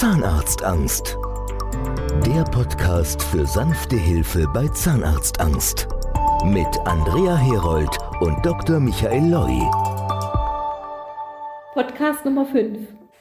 Zahnarztangst. Der Podcast für sanfte Hilfe bei Zahnarztangst. Mit Andrea Herold und Dr. Michael Loi. Podcast Nummer 5.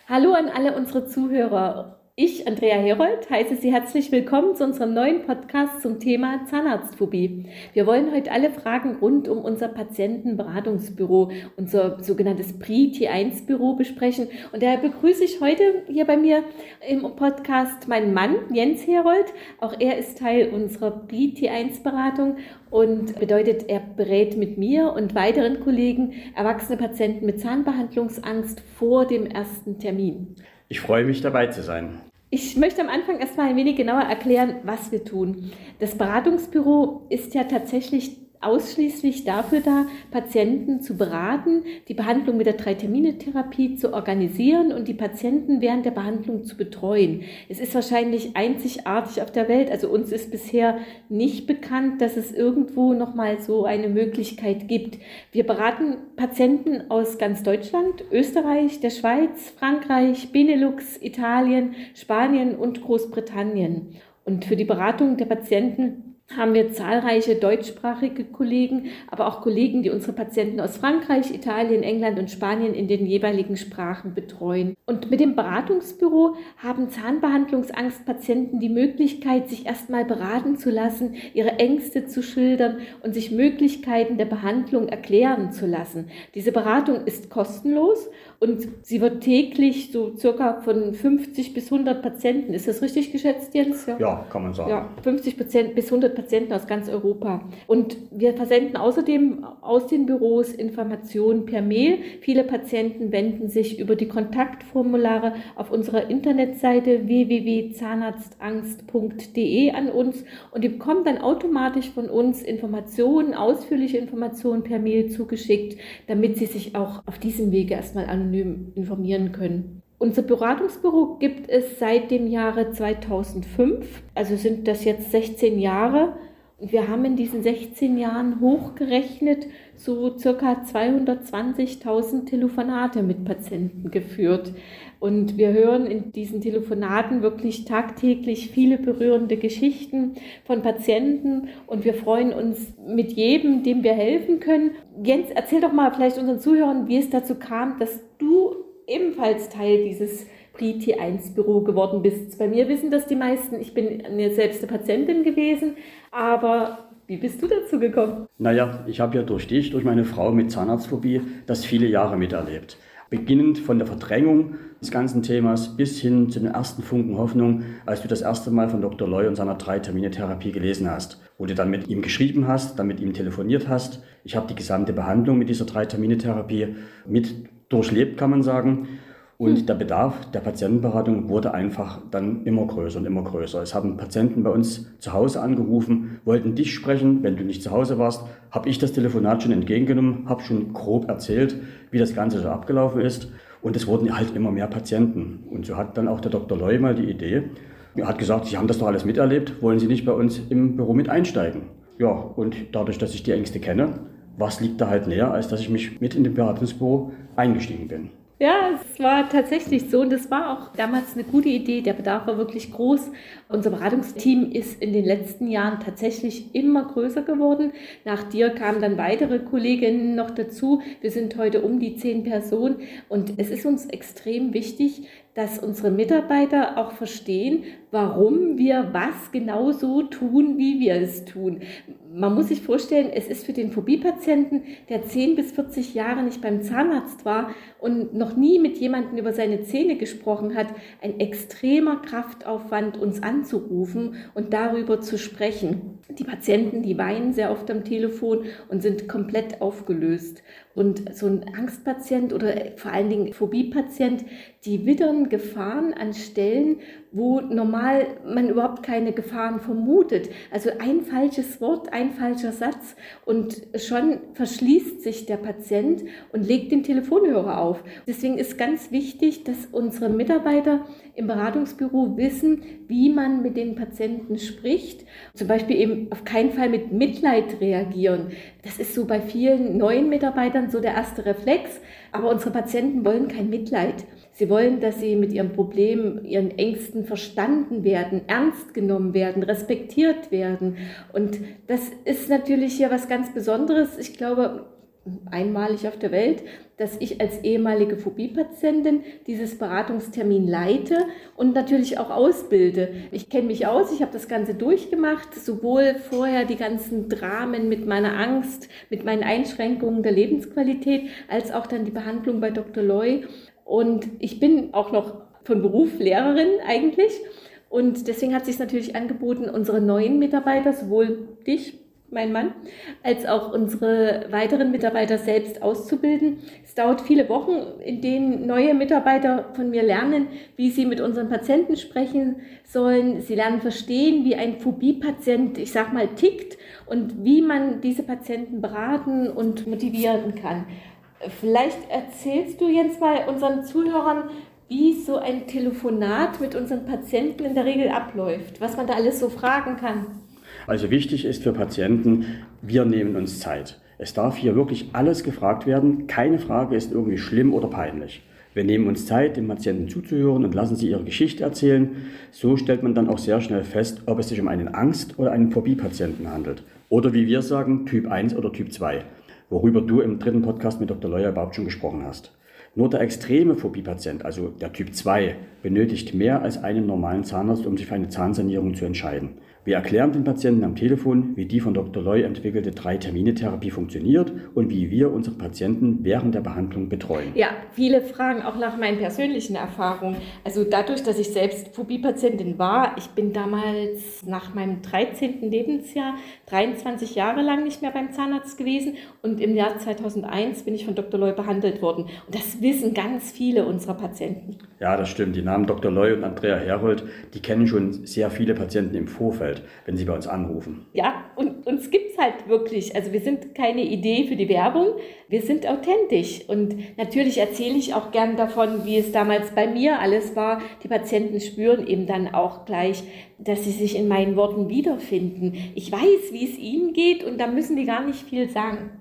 Hallo an alle unsere Zuhörer. Ich, Andrea Herold, heiße Sie herzlich willkommen zu unserem neuen Podcast zum Thema Zahnarztphobie. Wir wollen heute alle Fragen rund um unser Patientenberatungsbüro, unser sogenanntes PRI-T1-Büro besprechen. Und daher begrüße ich heute hier bei mir im Podcast meinen Mann, Jens Herold. Auch er ist Teil unserer PRI-T1-Beratung und bedeutet, er berät mit mir und weiteren Kollegen erwachsene Patienten mit Zahnbehandlungsangst vor dem ersten Termin. Ich freue mich dabei zu sein. Ich möchte am Anfang erstmal ein wenig genauer erklären, was wir tun. Das Beratungsbüro ist ja tatsächlich ausschließlich dafür da, Patienten zu beraten, die Behandlung mit der Drei-Termine-Therapie zu organisieren und die Patienten während der Behandlung zu betreuen. Es ist wahrscheinlich einzigartig auf der Welt. Also uns ist bisher nicht bekannt, dass es irgendwo nochmal so eine Möglichkeit gibt. Wir beraten Patienten aus ganz Deutschland, Österreich, der Schweiz, Frankreich, Benelux, Italien, Spanien und Großbritannien. Und für die Beratung der Patienten haben wir zahlreiche deutschsprachige Kollegen, aber auch Kollegen, die unsere Patienten aus Frankreich, Italien, England und Spanien in den jeweiligen Sprachen betreuen. Und mit dem Beratungsbüro haben Zahnbehandlungsangstpatienten die Möglichkeit, sich erstmal beraten zu lassen, ihre Ängste zu schildern und sich Möglichkeiten der Behandlung erklären zu lassen. Diese Beratung ist kostenlos und sie wird täglich so circa von 50 bis 100 Patienten, ist das richtig geschätzt, Jens? Ja, ja kann man sagen. Ja, 50 bis 100 Patienten aus ganz Europa. Und wir versenden außerdem aus den Büros Informationen per Mail. Viele Patienten wenden sich über die Kontaktformulare auf unserer Internetseite www.zahnarztangst.de an uns und die bekommen dann automatisch von uns Informationen, ausführliche Informationen per Mail zugeschickt, damit sie sich auch auf diesem Wege erstmal an anonym informieren können. Unser Beratungsbüro gibt es seit dem Jahre 2005, also sind das jetzt 16 Jahre. Und wir haben in diesen 16 Jahren hochgerechnet so circa 220.000 Telefonate mit Patienten geführt. Und wir hören in diesen Telefonaten wirklich tagtäglich viele berührende Geschichten von Patienten und wir freuen uns mit jedem, dem wir helfen können. Jens, erzähl doch mal vielleicht unseren Zuhörern, wie es dazu kam, dass du ebenfalls Teil dieses Pri-T1-Büro geworden bist. Bei mir wissen das die meisten. Ich bin selbst eine Patientin gewesen, aber wie bist du dazu gekommen? Naja, ich habe ja durch dich, durch meine Frau mit Zahnarztphobie, das viele Jahre miterlebt. Beginnend von der Verdrängung des ganzen Themas bis hin zu den ersten Funken Hoffnung, als du das erste Mal von Dr. Loy und seiner Drei-Termine-Therapie gelesen hast, wo du dann mit ihm geschrieben hast, dann mit ihm telefoniert hast. Ich habe die gesamte Behandlung mit dieser Drei-Termine-Therapie mit durchlebt, kann man sagen. Und hm. der Bedarf der Patientenberatung wurde einfach dann immer größer und immer größer. Es haben Patienten bei uns zu Hause angerufen, wollten dich sprechen. Wenn du nicht zu Hause warst, habe ich das Telefonat schon entgegengenommen, habe schon grob erzählt, wie das Ganze so abgelaufen ist. Und es wurden halt immer mehr Patienten. Und so hat dann auch der Dr. Loy mal die Idee, er hat gesagt, Sie haben das doch alles miterlebt, wollen Sie nicht bei uns im Büro mit einsteigen? Ja, und dadurch, dass ich die Ängste kenne, was liegt da halt näher, als dass ich mich mit in den Beratungsbüro eingestiegen bin. Ja, es war tatsächlich so und das war auch damals eine gute Idee. Der Bedarf war wirklich groß. Unser Beratungsteam ist in den letzten Jahren tatsächlich immer größer geworden. Nach dir kamen dann weitere Kolleginnen noch dazu. Wir sind heute um die zehn Personen und es ist uns extrem wichtig, dass unsere Mitarbeiter auch verstehen, warum wir was genau so tun, wie wir es tun. Man muss sich vorstellen, es ist für den Phobie-Patienten, der 10 bis 40 Jahre nicht beim Zahnarzt war und noch nie mit jemandem über seine Zähne gesprochen hat, ein extremer Kraftaufwand, uns anzurufen und darüber zu sprechen. Die Patienten, die weinen sehr oft am Telefon und sind komplett aufgelöst. Und so ein Angstpatient oder vor allen Dingen Phobie-Patient, die wittern Gefahren an Stellen, wo normal man überhaupt keine Gefahren vermutet. Also ein falsches Wort, ein falscher Satz und schon verschließt sich der Patient und legt den Telefonhörer auf. Deswegen ist ganz wichtig, dass unsere Mitarbeiter im Beratungsbüro wissen, wie man mit den Patienten spricht. Zum Beispiel eben auf keinen Fall mit Mitleid reagieren. Das ist so bei vielen neuen Mitarbeitern so der erste Reflex. Aber unsere Patienten wollen kein Mitleid. Sie wollen, dass sie mit ihrem Problem, ihren Ängsten verstanden werden, ernst genommen werden, respektiert werden. Und das ist natürlich hier was ganz Besonderes. Ich glaube, einmalig auf der Welt, dass ich als ehemalige Phobie-Patientin dieses Beratungstermin leite und natürlich auch ausbilde. Ich kenne mich aus, ich habe das Ganze durchgemacht, sowohl vorher die ganzen Dramen mit meiner Angst, mit meinen Einschränkungen der Lebensqualität, als auch dann die Behandlung bei Dr. Loy. Und ich bin auch noch von Beruf Lehrerin eigentlich. Und deswegen hat sich natürlich angeboten, unsere neuen Mitarbeiter, sowohl dich, mein Mann, als auch unsere weiteren Mitarbeiter selbst auszubilden. Es dauert viele Wochen, in denen neue Mitarbeiter von mir lernen, wie sie mit unseren Patienten sprechen sollen. Sie lernen verstehen, wie ein Phobie-Patient, ich sag mal, tickt und wie man diese Patienten beraten und motivieren kann. Vielleicht erzählst du jetzt mal unseren Zuhörern, wie so ein Telefonat mit unseren Patienten in der Regel abläuft, was man da alles so fragen kann. Also wichtig ist für Patienten, wir nehmen uns Zeit. Es darf hier wirklich alles gefragt werden. Keine Frage ist irgendwie schlimm oder peinlich. Wir nehmen uns Zeit, den Patienten zuzuhören und lassen sie ihre Geschichte erzählen. So stellt man dann auch sehr schnell fest, ob es sich um einen Angst- oder einen Phobie-Patienten handelt. Oder wie wir sagen, Typ 1 oder Typ 2, worüber du im dritten Podcast mit Dr. Leuer überhaupt schon gesprochen hast. Nur der extreme Phobie-Patient, also der Typ 2, benötigt mehr als einen normalen Zahnarzt, um sich für eine Zahnsanierung zu entscheiden. Wir erklären den Patienten am Telefon, wie die von Dr. Loy entwickelte Drei-Termine-Therapie funktioniert und wie wir unsere Patienten während der Behandlung betreuen. Ja, viele fragen auch nach meinen persönlichen Erfahrungen. Also dadurch, dass ich selbst Phobie-Patientin war, ich bin damals nach meinem 13. Lebensjahr 23 Jahre lang nicht mehr beim Zahnarzt gewesen und im Jahr 2001 bin ich von Dr. Loy behandelt worden. Und das wissen ganz viele unserer Patienten. Ja, das stimmt. Die Namen Dr. Loy und Andrea Herold, die kennen schon sehr viele Patienten im Vorfeld auffällt, wenn Sie bei uns anrufen. Ja, und uns gibt es halt wirklich. Also wir sind keine Idee für die Werbung, wir sind authentisch. Und natürlich erzähle ich auch gern davon, wie es damals bei mir alles war. Die Patienten spüren eben dann auch gleich, dass sie sich in meinen Worten wiederfinden. Ich weiß, wie es ihnen geht und da müssen die gar nicht viel sagen.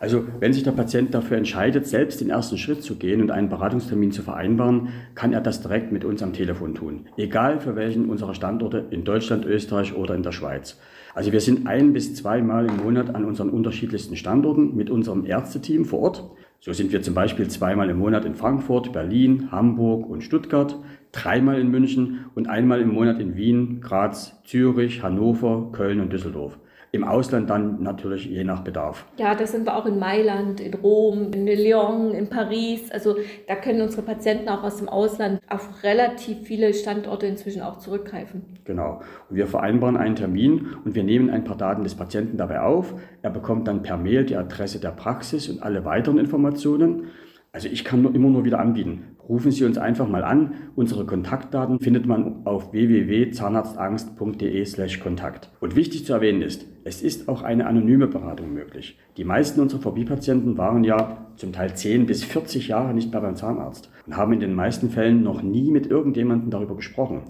Also wenn sich der Patient dafür entscheidet, selbst den ersten Schritt zu gehen und einen Beratungstermin zu vereinbaren, kann er das direkt mit uns am Telefon tun. Egal für welchen unserer Standorte in Deutschland, Österreich oder in der Schweiz. Also wir sind ein bis zweimal im Monat an unseren unterschiedlichsten Standorten mit unserem Ärzteteam vor Ort. So sind wir zum Beispiel zweimal im Monat in Frankfurt, Berlin, Hamburg und Stuttgart, dreimal in München und einmal im Monat in Wien, Graz, Zürich, Hannover, Köln und Düsseldorf. Im Ausland dann natürlich je nach Bedarf. Ja, da sind wir auch in Mailand, in Rom, in Lyon, in Paris. Also da können unsere Patienten auch aus dem Ausland auf relativ viele Standorte inzwischen auch zurückgreifen. Genau. Und wir vereinbaren einen Termin und wir nehmen ein paar Daten des Patienten dabei auf. Er bekommt dann per Mail die Adresse der Praxis und alle weiteren Informationen. Also ich kann nur immer nur wieder anbieten. Rufen Sie uns einfach mal an. Unsere Kontaktdaten findet man auf www.zahnarztangst.de/kontakt. Und wichtig zu erwähnen ist, es ist auch eine anonyme Beratung möglich. Die meisten unserer Phobie-Patienten waren ja zum Teil 10 bis 40 Jahre nicht mehr beim Zahnarzt und haben in den meisten Fällen noch nie mit irgendjemandem darüber gesprochen.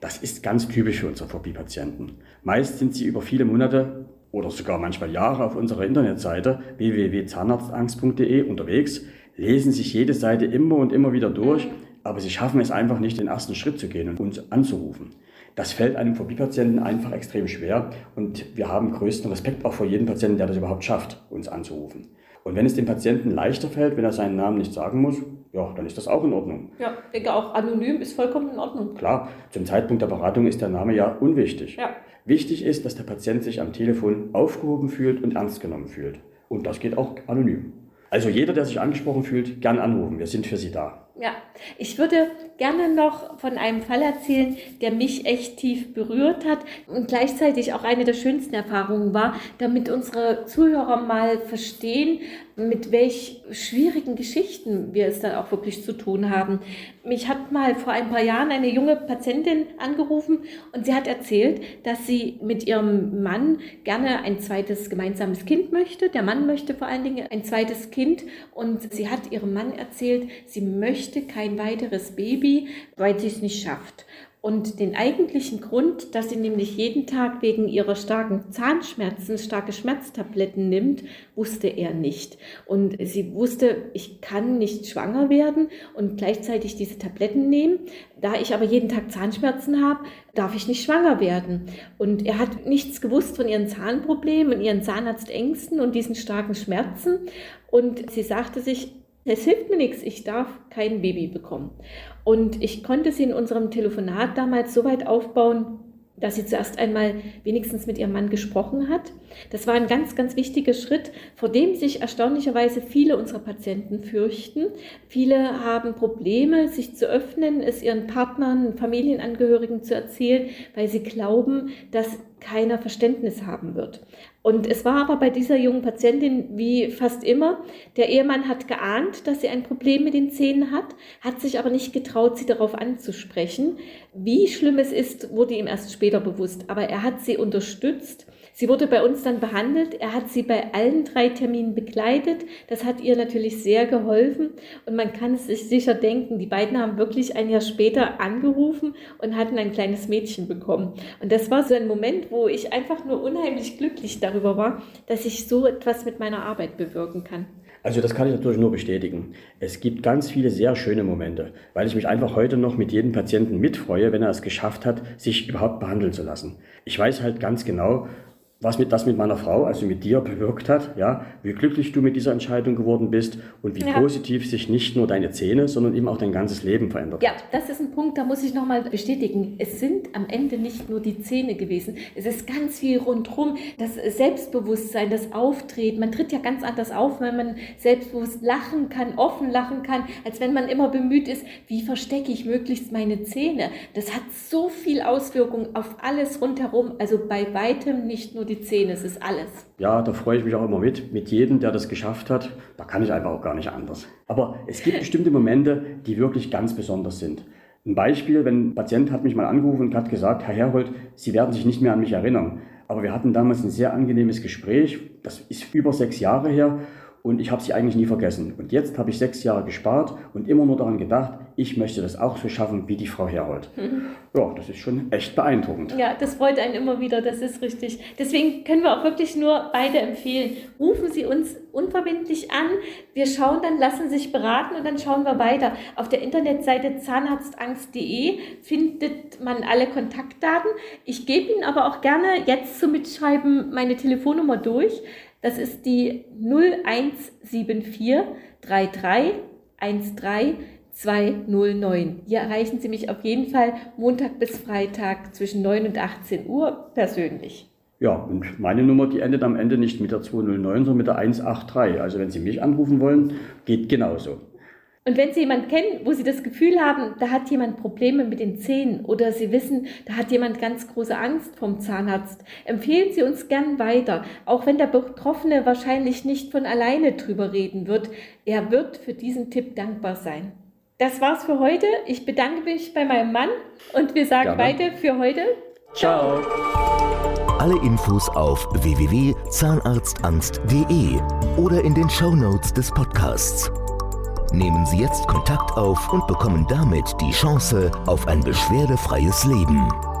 Das ist ganz typisch für unsere Phobie-Patienten. Meist sind sie über viele Monate oder sogar manchmal Jahre auf unserer Internetseite www.zahnarztangst.de unterwegs lesen sich jede Seite immer und immer wieder durch, aber sie schaffen es einfach nicht, den ersten Schritt zu gehen und uns anzurufen. Das fällt einem Phobie-Patienten einfach extrem schwer und wir haben größten Respekt auch vor jedem Patienten, der das überhaupt schafft, uns anzurufen. Und wenn es dem Patienten leichter fällt, wenn er seinen Namen nicht sagen muss, ja, dann ist das auch in Ordnung. Ja, ich denke auch anonym ist vollkommen in Ordnung. Klar, zum Zeitpunkt der Beratung ist der Name ja unwichtig. Ja. Wichtig ist, dass der Patient sich am Telefon aufgehoben fühlt und ernst genommen fühlt. Und das geht auch anonym. Also jeder, der sich angesprochen fühlt, gern anrufen. Wir sind für Sie da. Ja, ich würde gerne noch von einem Fall erzählen, der mich echt tief berührt hat und gleichzeitig auch eine der schönsten Erfahrungen war, damit unsere Zuhörer mal verstehen, mit welch schwierigen Geschichten wir es dann auch wirklich zu tun haben. Mich hat mal vor ein paar Jahren eine junge Patientin angerufen und sie hat erzählt, dass sie mit ihrem Mann gerne ein zweites gemeinsames Kind möchte. Der Mann möchte vor allen Dingen ein zweites Kind und sie hat ihrem Mann erzählt, sie möchte möchte kein weiteres Baby, weil sie es nicht schafft. Und den eigentlichen Grund, dass sie nämlich jeden Tag wegen ihrer starken Zahnschmerzen starke Schmerztabletten nimmt, wusste er nicht. Und sie wusste, ich kann nicht schwanger werden und gleichzeitig diese Tabletten nehmen. Da ich aber jeden Tag Zahnschmerzen habe, darf ich nicht schwanger werden. Und er hat nichts gewusst von ihren Zahnproblemen und ihren Zahnarztängsten und diesen starken Schmerzen. Und sie sagte sich, es hilft mir nichts, ich darf kein Baby bekommen. Und ich konnte sie in unserem Telefonat damals so weit aufbauen, dass sie zuerst einmal wenigstens mit ihrem Mann gesprochen hat. Das war ein ganz, ganz wichtiger Schritt, vor dem sich erstaunlicherweise viele unserer Patienten fürchten. Viele haben Probleme, sich zu öffnen, es ihren Partnern, Familienangehörigen zu erzählen, weil sie glauben, dass keiner Verständnis haben wird. Und es war aber bei dieser jungen Patientin wie fast immer, der Ehemann hat geahnt, dass sie ein Problem mit den Zähnen hat, hat sich aber nicht getraut, sie darauf anzusprechen. Wie schlimm es ist, wurde ihm erst später bewusst, aber er hat sie unterstützt Sie wurde bei uns dann behandelt. Er hat sie bei allen drei Terminen begleitet. Das hat ihr natürlich sehr geholfen. Und man kann es sich sicher denken, die beiden haben wirklich ein Jahr später angerufen und hatten ein kleines Mädchen bekommen. Und das war so ein Moment, wo ich einfach nur unheimlich glücklich darüber war, dass ich so etwas mit meiner Arbeit bewirken kann. Also das kann ich natürlich nur bestätigen. Es gibt ganz viele sehr schöne Momente, weil ich mich einfach heute noch mit jedem Patienten mitfreue, wenn er es geschafft hat, sich überhaupt behandeln zu lassen. Ich weiß halt ganz genau, was mit, das mit meiner Frau, also mit dir, bewirkt hat, ja, wie glücklich du mit dieser Entscheidung geworden bist und wie ja. positiv sich nicht nur deine Zähne, sondern eben auch dein ganzes Leben verändert ja, hat. Ja, das ist ein Punkt, da muss ich nochmal bestätigen. Es sind am Ende nicht nur die Zähne gewesen. Es ist ganz viel rundherum. Das Selbstbewusstsein, das Auftreten. Man tritt ja ganz anders auf, wenn man selbstbewusst lachen kann, offen lachen kann, als wenn man immer bemüht ist, wie verstecke ich möglichst meine Zähne. Das hat so viel Auswirkungen auf alles rundherum. Also bei weitem nicht nur die die Zähne, es ist alles. Ja, da freue ich mich auch immer mit, mit jedem, der das geschafft hat. Da kann ich einfach auch gar nicht anders. Aber es gibt bestimmte Momente, die wirklich ganz besonders sind. Ein Beispiel, wenn ein Patient hat mich mal angerufen und hat gesagt, Herr Herhold, Sie werden sich nicht mehr an mich erinnern. Aber wir hatten damals ein sehr angenehmes Gespräch, das ist über sechs Jahre her und ich habe sie eigentlich nie vergessen. Und jetzt habe ich sechs Jahre gespart und immer nur daran gedacht, ich möchte das auch so schaffen wie die Frau Herold. Mhm. Ja, das ist schon echt beeindruckend. Ja, das freut einen immer wieder, das ist richtig. Deswegen können wir auch wirklich nur beide empfehlen. Rufen Sie uns unverbindlich an. Wir schauen dann, lassen sich beraten und dann schauen wir weiter. Auf der Internetseite zahnarztangst.de findet man alle Kontaktdaten. Ich gebe Ihnen aber auch gerne jetzt zum Mitschreiben meine Telefonnummer durch. Das ist die 0174 33 13 209. Hier erreichen Sie mich auf jeden Fall Montag bis Freitag zwischen 9 und 18 Uhr persönlich. Ja, und meine Nummer, die endet am Ende nicht mit der 209, sondern mit der 183. Also wenn Sie mich anrufen wollen, geht genauso. Und wenn Sie jemanden kennen, wo Sie das Gefühl haben, da hat jemand Probleme mit den Zähnen oder Sie wissen, da hat jemand ganz große Angst vom Zahnarzt, empfehlen Sie uns gern weiter, auch wenn der Betroffene wahrscheinlich nicht von alleine drüber reden wird. Er wird für diesen Tipp dankbar sein. Das war's für heute. Ich bedanke mich bei meinem Mann und wir sagen beide für heute Ciao. Alle Infos auf www.zahnarztangst.de oder in den Shownotes des Podcasts. Nehmen Sie jetzt Kontakt auf und bekommen damit die Chance auf ein beschwerdefreies Leben.